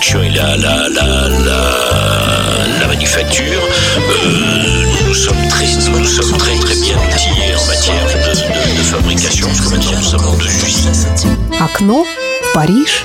production et la, la, la, la, la manufacture, euh, nous sommes très, nous sommes très, très bien outillés en matière de, de, de fabrication, parce que maintenant nous sommes en deux. Окно Париж.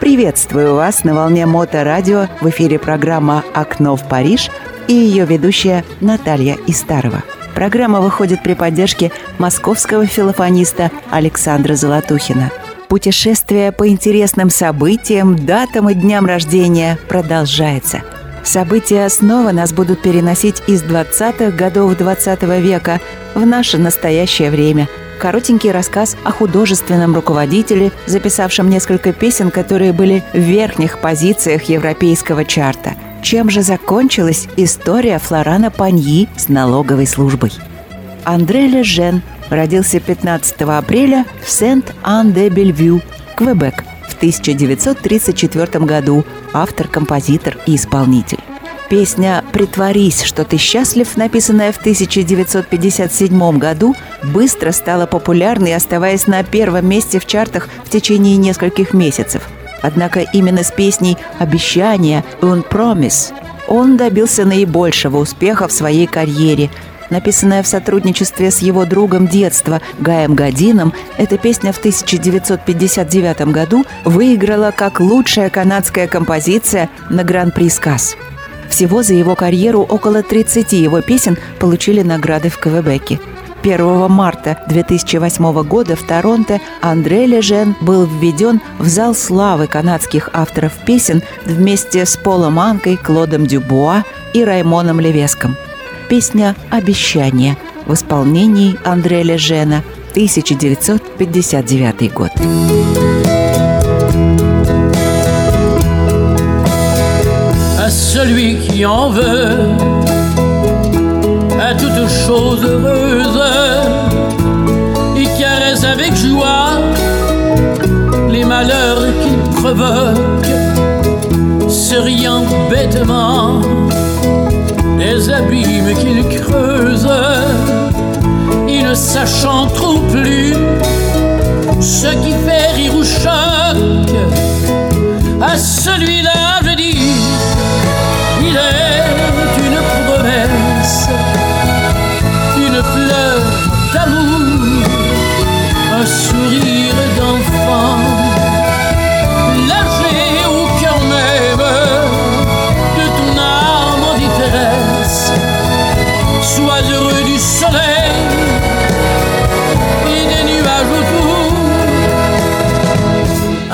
Приветствую вас на волне Моторадио. В эфире программа «Окно в Париж» и ее ведущая Наталья Истарова. Программа выходит при поддержке московского филофониста Александра Золотухина. Путешествие по интересным событиям, датам и дням рождения продолжается. События снова нас будут переносить из 20-х годов 20 -го века в наше настоящее время – коротенький рассказ о художественном руководителе, записавшем несколько песен, которые были в верхних позициях европейского чарта. Чем же закончилась история Флорана Паньи с налоговой службой? Андре Лежен родился 15 апреля в Сент-Ан-де-Бельвю, Квебек, в 1934 году, автор, композитор и исполнитель. Песня «Притворись, что ты счастлив», написанная в 1957 году, быстро стала популярной, оставаясь на первом месте в чартах в течение нескольких месяцев. Однако именно с песней «Обещание» «Un Promise» он добился наибольшего успеха в своей карьере. Написанная в сотрудничестве с его другом детства Гаем Гадином, эта песня в 1959 году выиграла как лучшая канадская композиция на Гран-при Сказ. Всего за его карьеру около 30 его песен получили награды в Квебеке. 1 марта 2008 года в Торонто Андре Лежен был введен в зал славы канадских авторов песен вместе с Полом Анкой, Клодом Дюбуа и Раймоном Левеском. Песня «Обещание» в исполнении Андре Лежена, 1959 год. celui qui en veut à toute chose heureuse et caresse avec joie les malheurs qu'il provoque, se riant bêtement des abîmes qu'il creuse et ne sachant trop plus ce qui fait rire ou choque à celui-là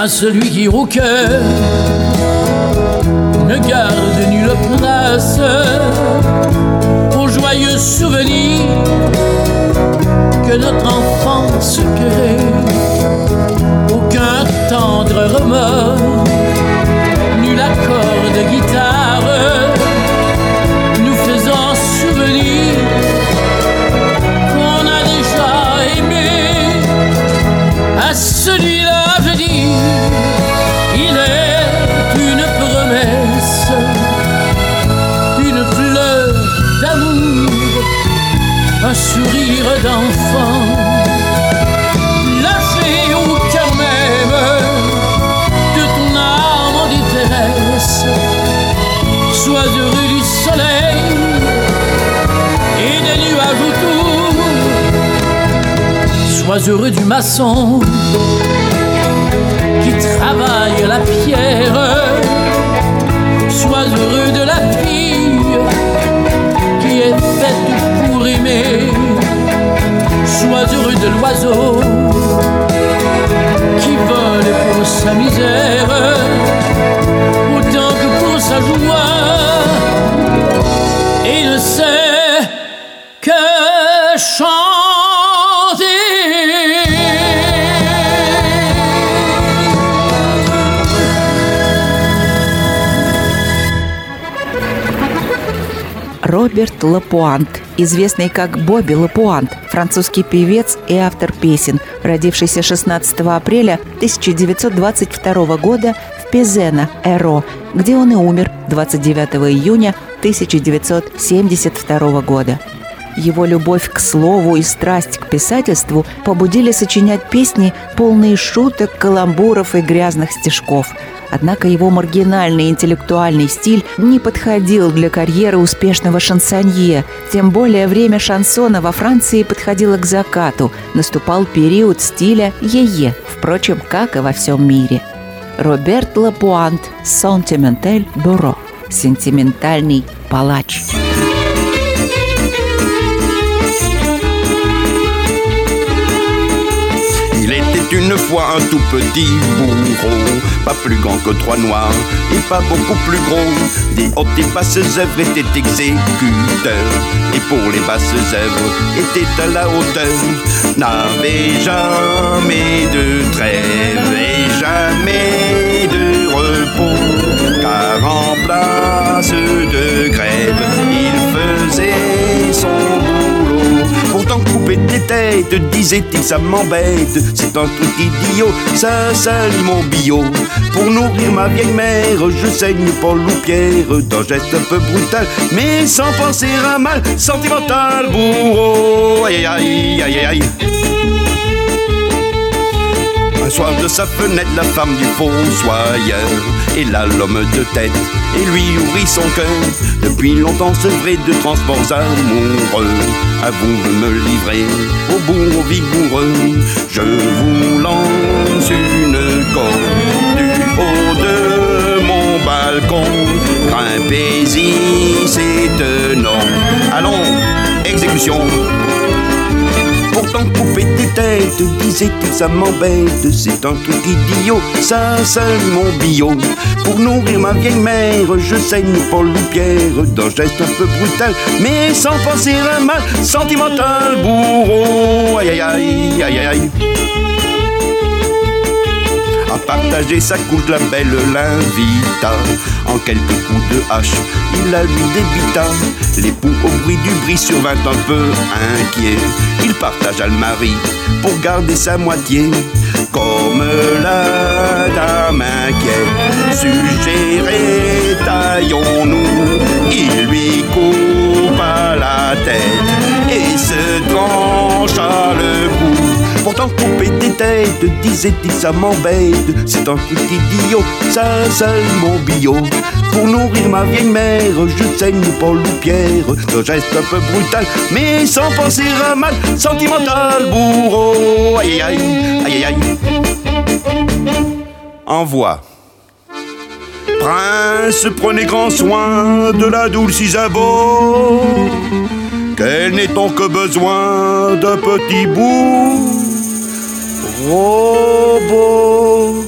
à celui qui cœur ne garde nulle place aux joyeux souvenirs que notre enfance crée. Aucun tendre remords, nul accord de guitare nous faisant souvenir qu'on a déjà aimé à celui-là, d'enfant, lâché au cœur même de ton âme en détresse. Sois heureux du soleil et des nuages autour. Sois heureux du maçon qui travaille la pierre. Sois heureux Роберт Лапуант, известный как Бобби Лапуант, французский певец и автор песен, родившийся 16 апреля 1922 года в Пезена, Эро, где он и умер 29 июня 1972 года. Его любовь к слову и страсть к писательству побудили сочинять песни, полные шуток, каламбуров и грязных стишков. Однако его маргинальный интеллектуальный стиль не подходил для карьеры успешного шансонье. Тем более время шансона во Франции подходило к закату. Наступал период стиля «е-е», впрочем, как и во всем мире. Роберт Лапуант «Сентименталь Бюро» – «Сентиментальный палач». Une fois un tout petit bourreau, pas plus grand que trois noirs et pas beaucoup plus gros. Des hautes et basses œuvres étaient exécuteurs, et pour les basses œuvres étaient à la hauteur. N'avait jamais de trêve et jamais de repos, car en place de grève, il faisait son boulot. Pourtant couper des têtes, disait-il, ça m'embête. C'est un truc idiot, ça salit mon bio. Pour nourrir ma vieille mère, je saigne Paul ou Pierre d'un geste un peu brutal, mais sans penser à mal, sentimental bourreau. Aïe aïe aïe aïe aïe. Soir de sa fenêtre, la femme du fossoyeur Et là l'homme de tête et lui ouvrit son cœur. Depuis longtemps sevré de transports amoureux, à vous de me livrer au bourreau vigoureux. Je vous lance une corde du haut de mon balcon. Grimpez-y, c'est non. Allons, exécution. Pourtant couper des têtes, disait-il, ça m'embête. C'est un truc idiot, ça salit mon bio. Pour nourrir ma vieille mère, je saigne Paul ou Pierre d'un geste un peu brutal, mais sans penser à mal sentimental, bourreau. Aïe aïe aïe aïe aïe à partager sa couche, la belle l'invita. En quelques coups de hache, il la lui débita. L'époux, au bruit du bris, survint un peu inquiet. Il partagea le mari pour garder sa moitié. Comme la dame inquiète, suggéré, taillons-nous. Il lui coupa la tête et se trancha le cou. Pourtant couper des têtes, disait-il, ça m'embête. C'est un truc idiot, ça seul mon bio. Pour nourrir ma vieille mère, je saigne Paul ou Pierre. Un geste un peu brutal, mais sans penser à mal, sentimental, bourreau. Aïe aïe aïe aïe aïe. Envoie. Prince, prenez grand soin de la douce Isabeau, qu'elle n'ait donc que besoin d'un petit bout. Robot.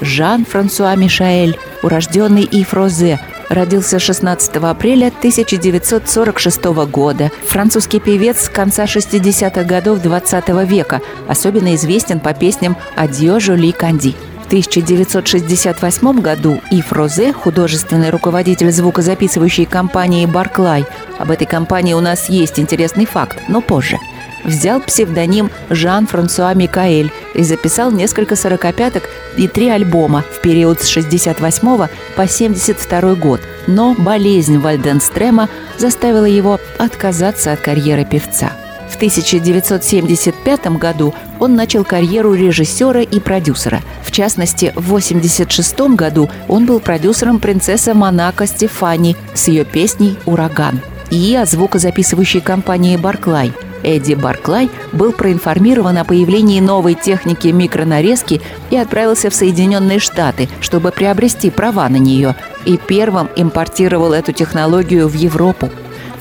Жан-Франсуа Мишаэль, урожденный Ив Розе, родился 16 апреля 1946 года. Французский певец конца 60-х годов 20 века, особенно известен по песням «Адьё, Жули Канди». В 1968 году Ив Розе, художественный руководитель звукозаписывающей компании «Барклай», об этой компании у нас есть интересный факт, но позже – взял псевдоним Жан-Франсуа Микаэль и записал несколько сорокопяток и три альбома в период с 68 по 72 год. Но болезнь Вальденстрема заставила его отказаться от карьеры певца. В 1975 году он начал карьеру режиссера и продюсера. В частности, в 1986 году он был продюсером принцессы Монако Стефани с ее песней «Ураган» и о звукозаписывающей компании «Барклай», Эдди Барклай был проинформирован о появлении новой техники микронарезки и отправился в Соединенные Штаты, чтобы приобрести права на нее, и первым импортировал эту технологию в Европу.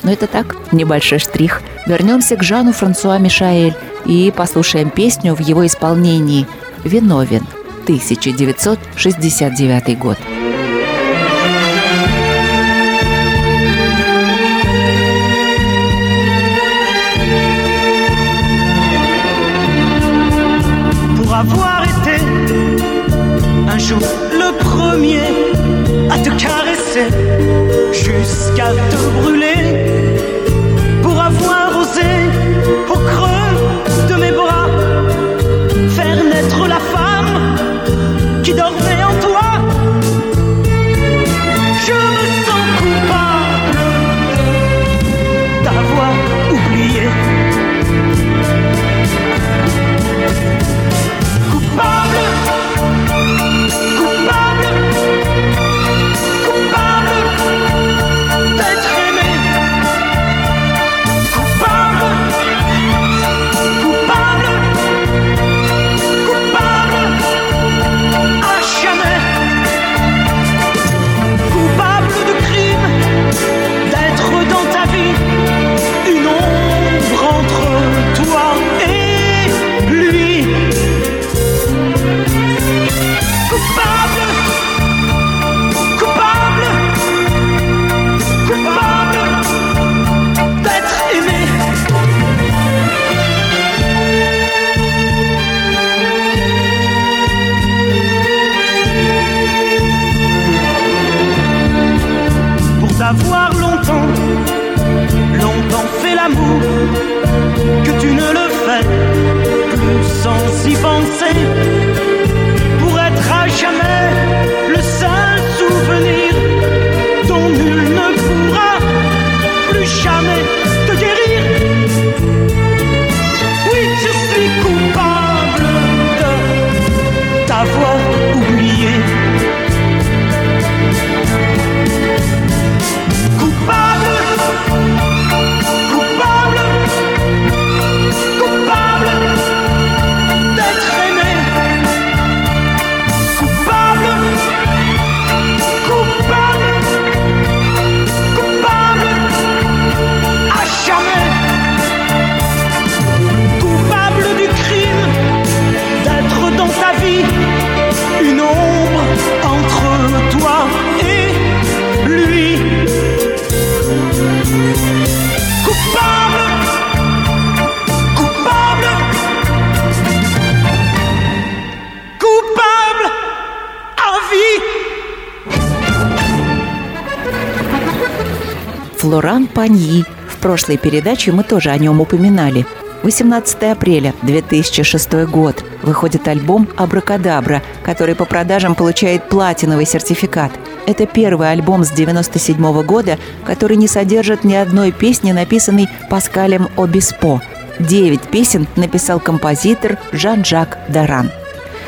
Но это так, небольшой штрих. Вернемся к Жану Франсуа Мишаэль и послушаем песню в его исполнении «Виновен» 1969 год. Прошлой передаче мы тоже о нем упоминали. 18 апреля 2006 год выходит альбом «Абракадабра», который по продажам получает платиновый сертификат. Это первый альбом с 97 года, который не содержит ни одной песни, написанной Паскалем Обеспо. Девять песен написал композитор Жан-Жак Даран.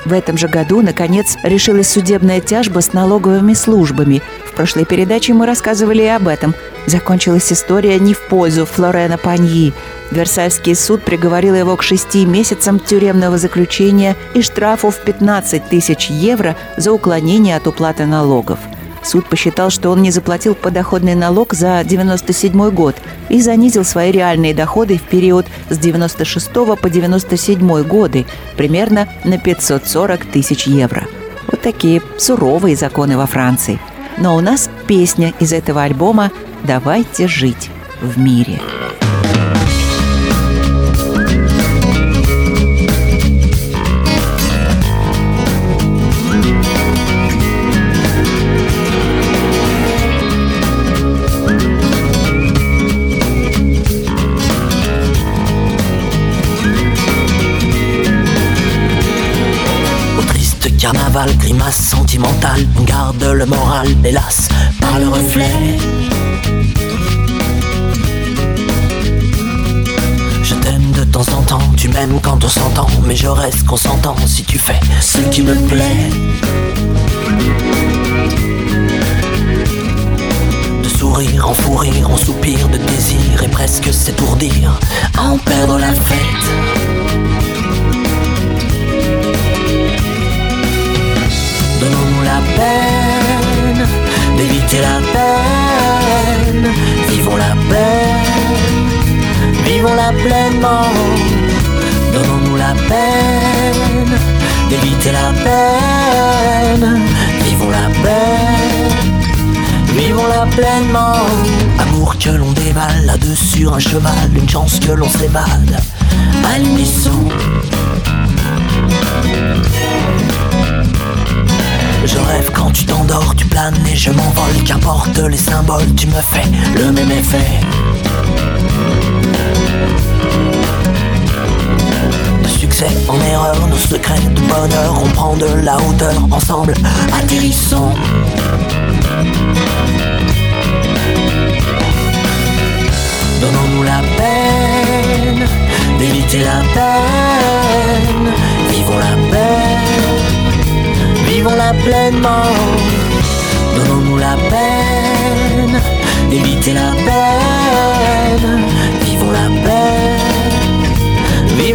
В этом же году, наконец, решилась судебная тяжба с налоговыми службами. В прошлой передаче мы рассказывали и об этом. Закончилась история не в пользу Флорена Паньи. Версальский суд приговорил его к шести месяцам тюремного заключения и штрафу в 15 тысяч евро за уклонение от уплаты налогов – Суд посчитал, что он не заплатил подоходный налог за 97 год и занизил свои реальные доходы в период с 96 по 97 годы примерно на 540 тысяч евро. Вот такие суровые законы во Франции. Но у нас песня из этого альбома «Давайте жить в мире». carnaval, grimace sentimentale, on garde le moral, hélas, par le reflet. Je t'aime de temps en temps, tu m'aimes quand on s'entend, mais je reste consentant si tu fais ce qui me plaît. De sourire en fou rire, en soupir de désir et presque s'étourdir à en perdre la fête. Donnons-nous la peine d'éviter la peine. Vivons la peine, vivons-la pleinement. Donnons-nous la peine d'éviter la peine. Vivons la peine, vivons-la pleinement. Amour que l'on dévale là-dessus un cheval, une chance que l'on s'évade à. Je rêve quand tu t'endors, tu planes et je m'envole. Qu'importe les symboles, tu me fais le même effet. En erreur, nos secrets de bonheur, on prend de la hauteur ensemble, atterrissons. Donnons-nous la peine d'éviter la peine, vivons la peine vivons-la pleinement. Donnons-nous la peine d'éviter la peine. Vivons la peine,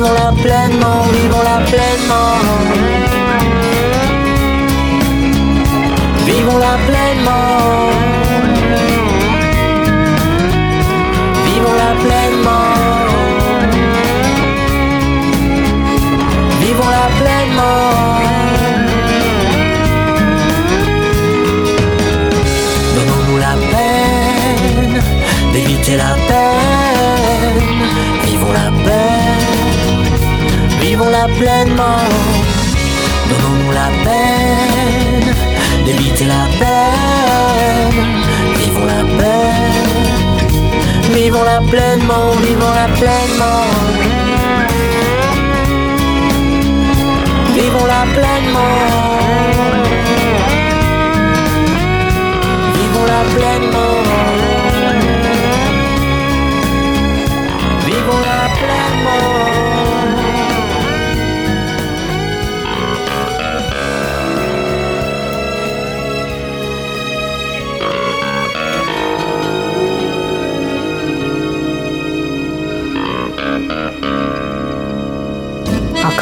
vivons-la pleinement, vivons-la pleinement. Vivons-la flame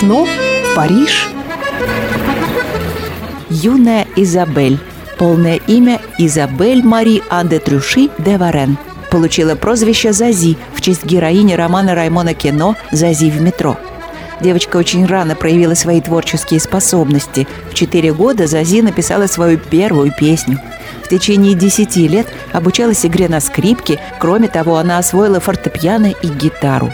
окно Париж. Юная Изабель. Полное имя Изабель Мари Анде Трюши де Варен. Получила прозвище Зази в честь героини романа Раймона Кино «Зази в метро». Девочка очень рано проявила свои творческие способности. В четыре года Зази написала свою первую песню. В течение десяти лет обучалась игре на скрипке. Кроме того, она освоила фортепиано и гитару.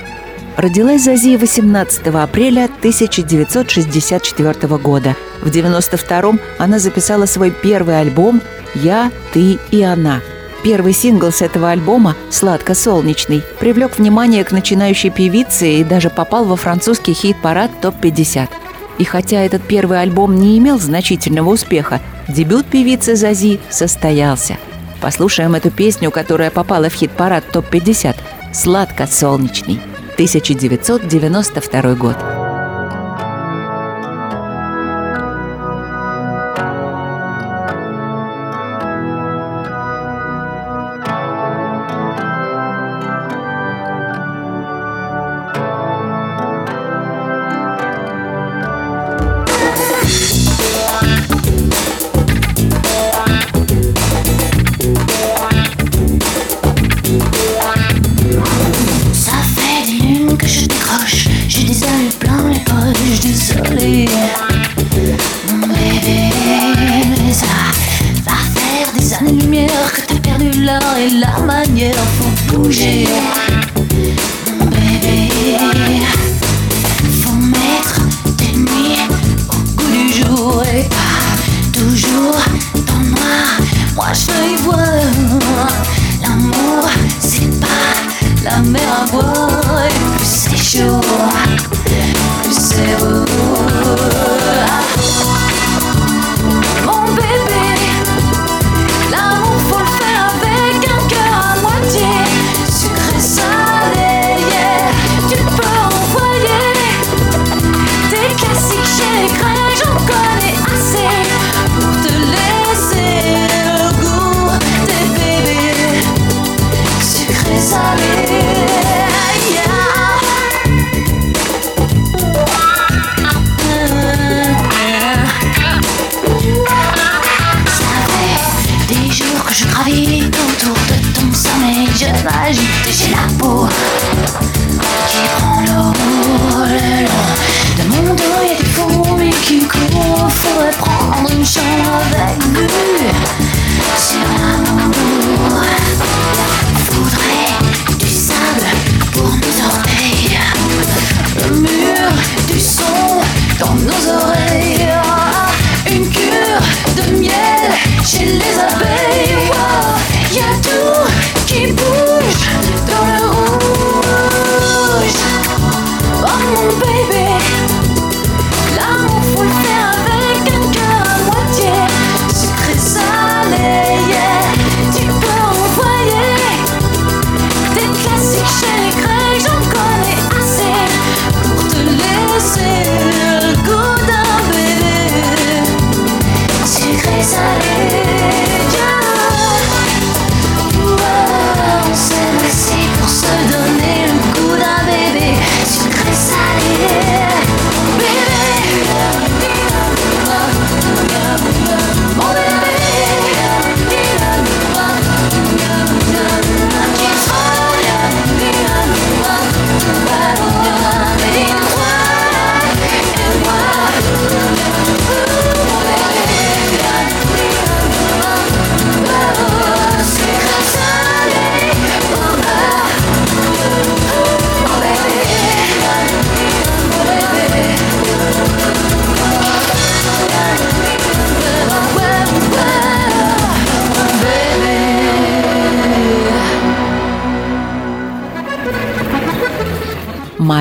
Родилась Зази 18 апреля 1964 года. В 92-м она записала свой первый альбом «Я, ты и она». Первый сингл с этого альбома «Сладко-солнечный» привлек внимание к начинающей певице и даже попал во французский хит-парад ТОП-50. И хотя этот первый альбом не имел значительного успеха, дебют певицы Зази состоялся. Послушаем эту песню, которая попала в хит-парад ТОП-50 «Сладко-солнечный» 1992 год.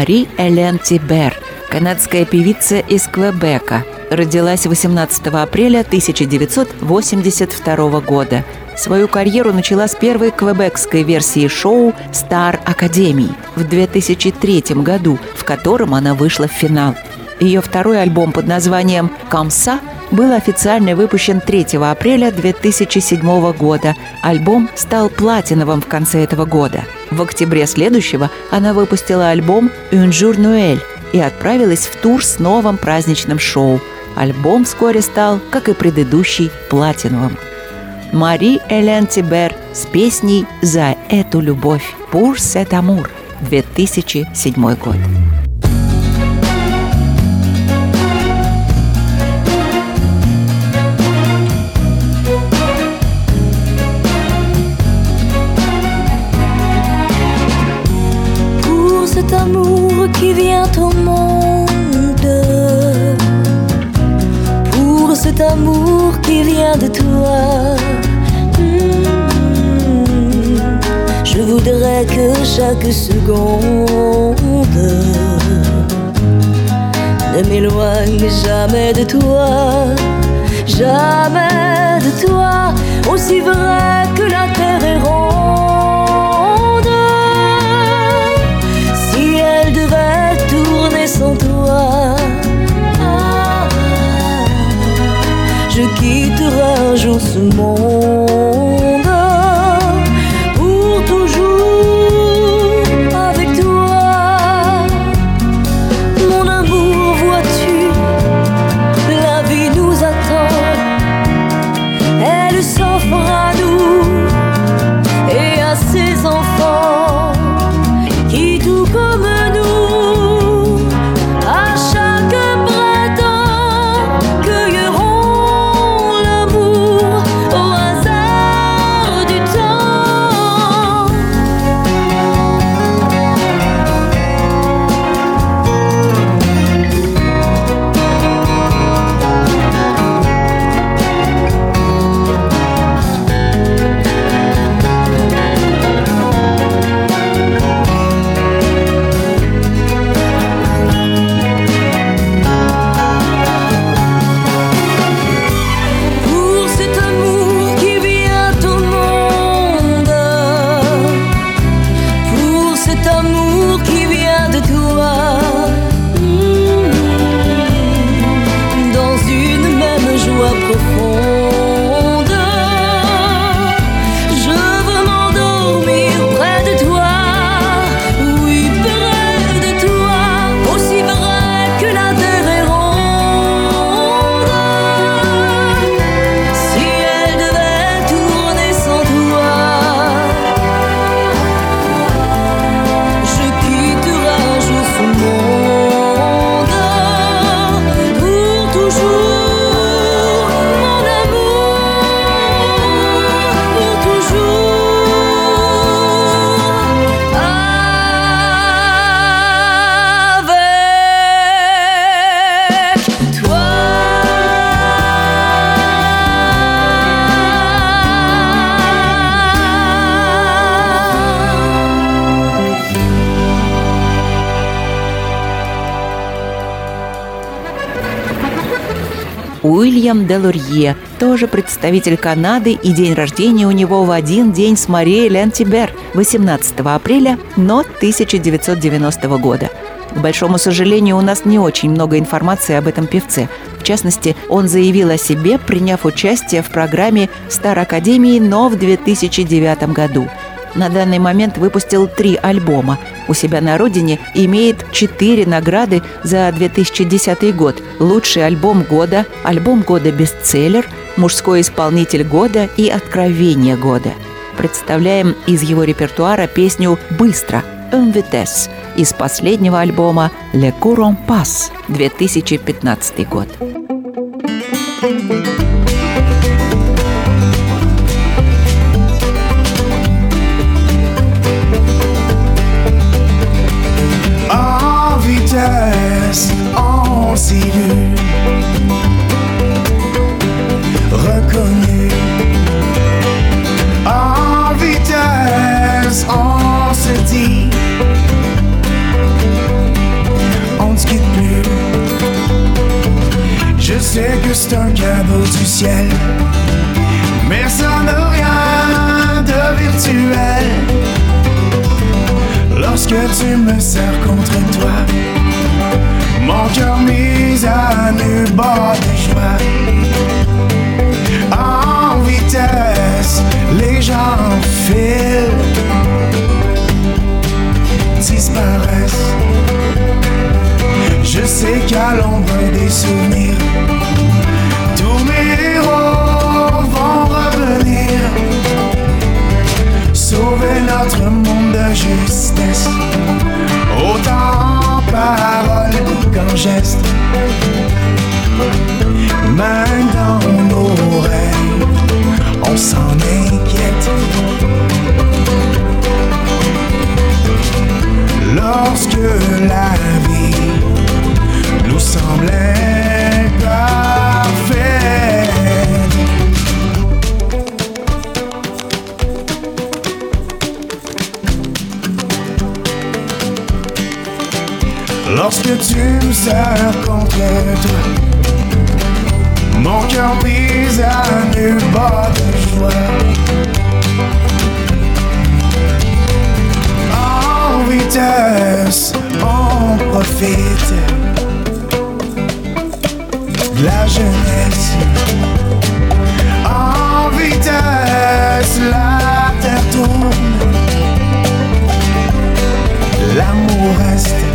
Мари Элен Тибер, канадская певица из Квебека, родилась 18 апреля 1982 года. Свою карьеру начала с первой квебекской версии шоу «Star Academy» в 2003 году, в котором она вышла в финал. Ее второй альбом под названием «Камса» был официально выпущен 3 апреля 2007 года. Альбом стал платиновым в конце этого года. В октябре следующего она выпустила альбом «Un jour Noël» и отправилась в тур с новым праздничным шоу. Альбом вскоре стал, как и предыдущий, платиновым. Мари Элен Тибер с песней «За эту любовь» «Pour cet amour» 2007 год. Chaque seconde ne m'éloigne jamais de toi, jamais de toi, aussi vrai que la terre est ronde. Si elle devait tourner sans toi, je quitterai un jour ce monde. Уильям Делурье, тоже представитель Канады, и день рождения у него в один день с Марией Лентибер, 18 апреля, но 1990 года. К большому сожалению, у нас не очень много информации об этом певце. В частности, он заявил о себе, приняв участие в программе «Стар Академии», но в 2009 году. На данный момент выпустил три альбома. У себя на родине имеет четыре награды за 2010 год. Лучший альбом года, альбом года бестселлер, мужской исполнитель года и откровение года. Представляем из его репертуара песню «Быстро» «Un vitesse» из последнего альбома «Le Courant Pass» 2015 год. en contre toi. Mon cœur brise à nu bas de joie. En vitesse, on profite de la jeunesse. En vitesse, la terre tourne. L'amour reste.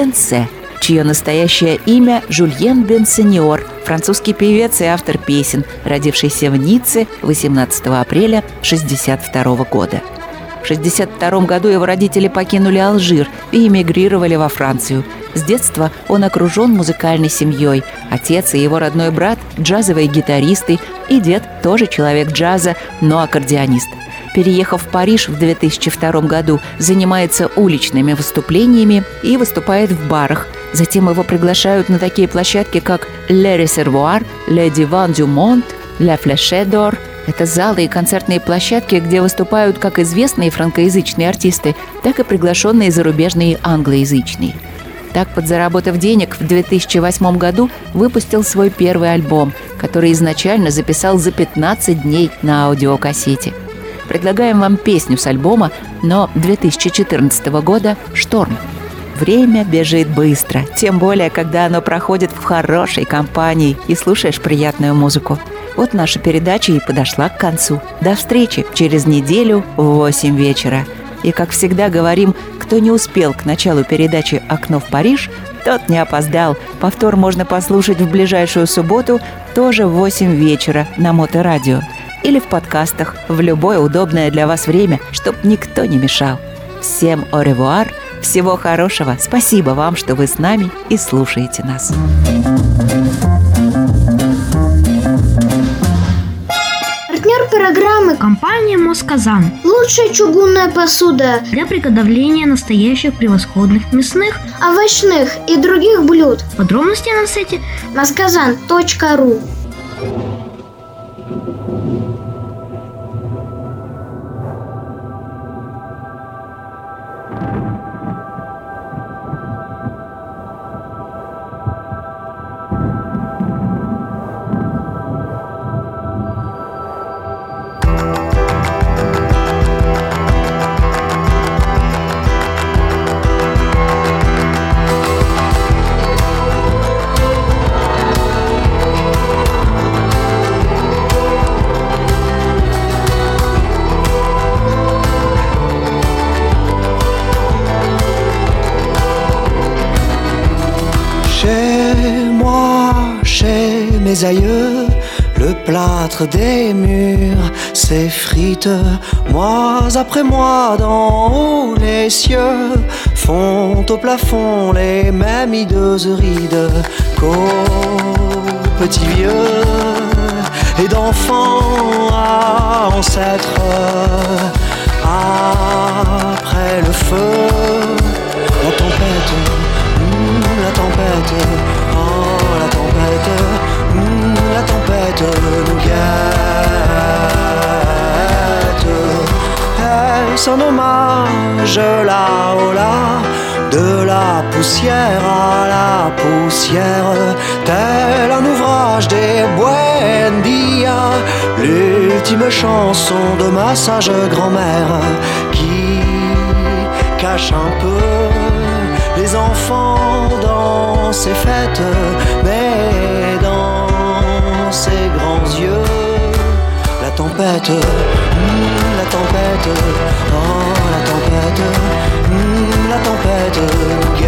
Бенсе, чье настоящее имя Жульен Бенсеньор, французский певец и автор песен, родившийся в Ницце 18 апреля 1962 года. В 1962 году его родители покинули Алжир и эмигрировали во Францию. С детства он окружен музыкальной семьей. Отец и его родной брат – джазовые гитаристы, и дед – тоже человек джаза, но аккордеонист. Переехав в Париж в 2002 году, занимается уличными выступлениями и выступает в барах. Затем его приглашают на такие площадки, как «Le Reservoir», «Le Divan du Monde», «La Flèche d'Or». Это залы и концертные площадки, где выступают как известные франкоязычные артисты, так и приглашенные зарубежные англоязычные. Так, подзаработав денег, в 2008 году выпустил свой первый альбом, который изначально записал за 15 дней на аудиокассете. Предлагаем вам песню с альбома, но 2014 года «Шторм». Время бежит быстро, тем более, когда оно проходит в хорошей компании и слушаешь приятную музыку. Вот наша передача и подошла к концу. До встречи через неделю в 8 вечера. И, как всегда, говорим, кто не успел к началу передачи «Окно в Париж», тот не опоздал. Повтор можно послушать в ближайшую субботу, тоже в 8 вечера на Моторадио. Или в подкастах в любое удобное для вас время, чтоб никто не мешал. Всем au всего хорошего, спасибо вам, что вы с нами и слушаете нас. Партнер программы Компания «Москазан» «Лучшая чугунная посуда» для приготовления настоящих превосходных мясных, овощных и других блюд. Подробности на сайте Масказан.ру Thank you. Après mois, d'en haut, les cieux font au plafond les mêmes hideuses rides qu'aux petits vieux son hommage là-haut là, de la poussière à la poussière, tel un ouvrage des Buendia, l'ultime chanson de ma sage grand-mère qui cache un peu les enfants dans ces fêtes, tempête, mmh, la tempête, oh la tempête, mmh, la tempête